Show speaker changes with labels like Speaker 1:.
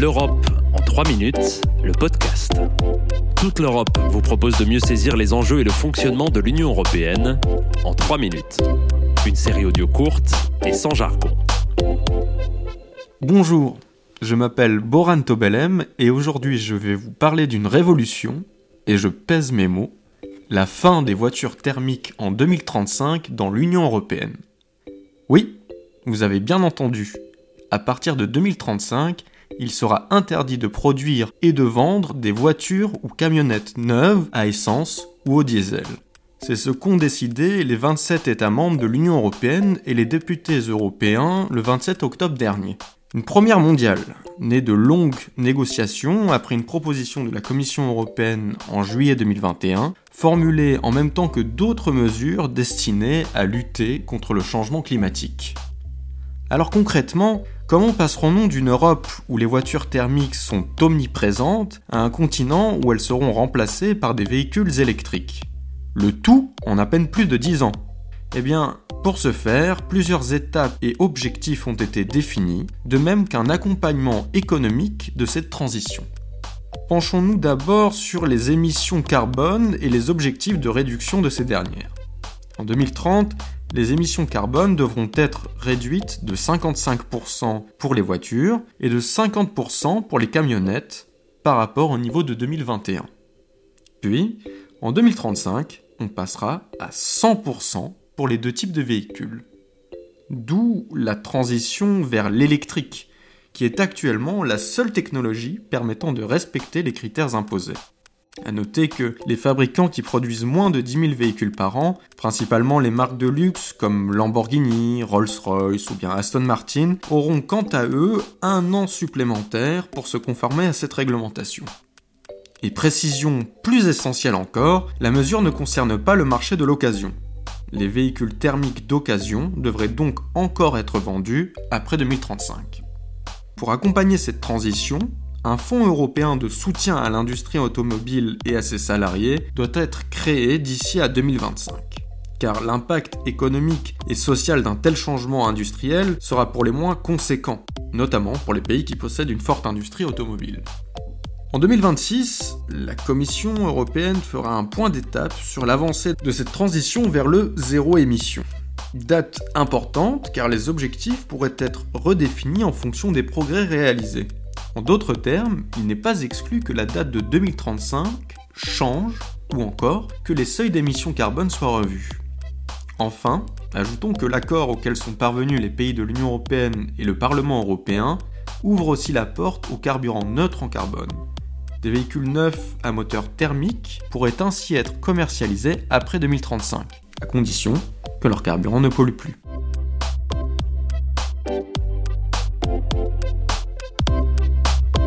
Speaker 1: L'Europe en 3 minutes, le podcast. Toute l'Europe vous propose de mieux saisir les enjeux et le fonctionnement de l'Union européenne en 3 minutes. Une série audio courte et sans jargon.
Speaker 2: Bonjour, je m'appelle Boran Tobelem et aujourd'hui je vais vous parler d'une révolution, et je pèse mes mots, la fin des voitures thermiques en 2035 dans l'Union européenne. Oui, vous avez bien entendu, à partir de 2035, il sera interdit de produire et de vendre des voitures ou camionnettes neuves à essence ou au diesel. C'est ce qu'ont décidé les 27 États membres de l'Union européenne et les députés européens le 27 octobre dernier. Une première mondiale, née de longues négociations après une proposition de la Commission européenne en juillet 2021, formulée en même temps que d'autres mesures destinées à lutter contre le changement climatique. Alors concrètement, comment passerons-nous d'une Europe où les voitures thermiques sont omniprésentes à un continent où elles seront remplacées par des véhicules électriques? Le tout en à peine plus de 10 ans. Eh bien, pour ce faire, plusieurs étapes et objectifs ont été définis, de même qu'un accompagnement économique de cette transition. Penchons-nous d'abord sur les émissions carbone et les objectifs de réduction de ces dernières. En 2030, les émissions carbone devront être réduites de 55% pour les voitures et de 50% pour les camionnettes par rapport au niveau de 2021. Puis, en 2035, on passera à 100% pour les deux types de véhicules. D'où la transition vers l'électrique, qui est actuellement la seule technologie permettant de respecter les critères imposés. A noter que les fabricants qui produisent moins de 10 000 véhicules par an, principalement les marques de luxe comme Lamborghini, Rolls-Royce ou bien Aston Martin, auront quant à eux un an supplémentaire pour se conformer à cette réglementation. Et précision plus essentielle encore, la mesure ne concerne pas le marché de l'occasion. Les véhicules thermiques d'occasion devraient donc encore être vendus après 2035. Pour accompagner cette transition, un fonds européen de soutien à l'industrie automobile et à ses salariés doit être créé d'ici à 2025. Car l'impact économique et social d'un tel changement industriel sera pour les moins conséquent, notamment pour les pays qui possèdent une forte industrie automobile. En 2026, la Commission européenne fera un point d'étape sur l'avancée de cette transition vers le zéro émission. Date importante car les objectifs pourraient être redéfinis en fonction des progrès réalisés. En d'autres termes, il n'est pas exclu que la date de 2035 change ou encore que les seuils d'émissions carbone soient revus. Enfin, ajoutons que l'accord auquel sont parvenus les pays de l'Union européenne et le Parlement européen ouvre aussi la porte aux carburants neutres en carbone. Des véhicules neufs à moteur thermique pourraient ainsi être commercialisés après 2035, à condition que leur carburant ne pollue plus.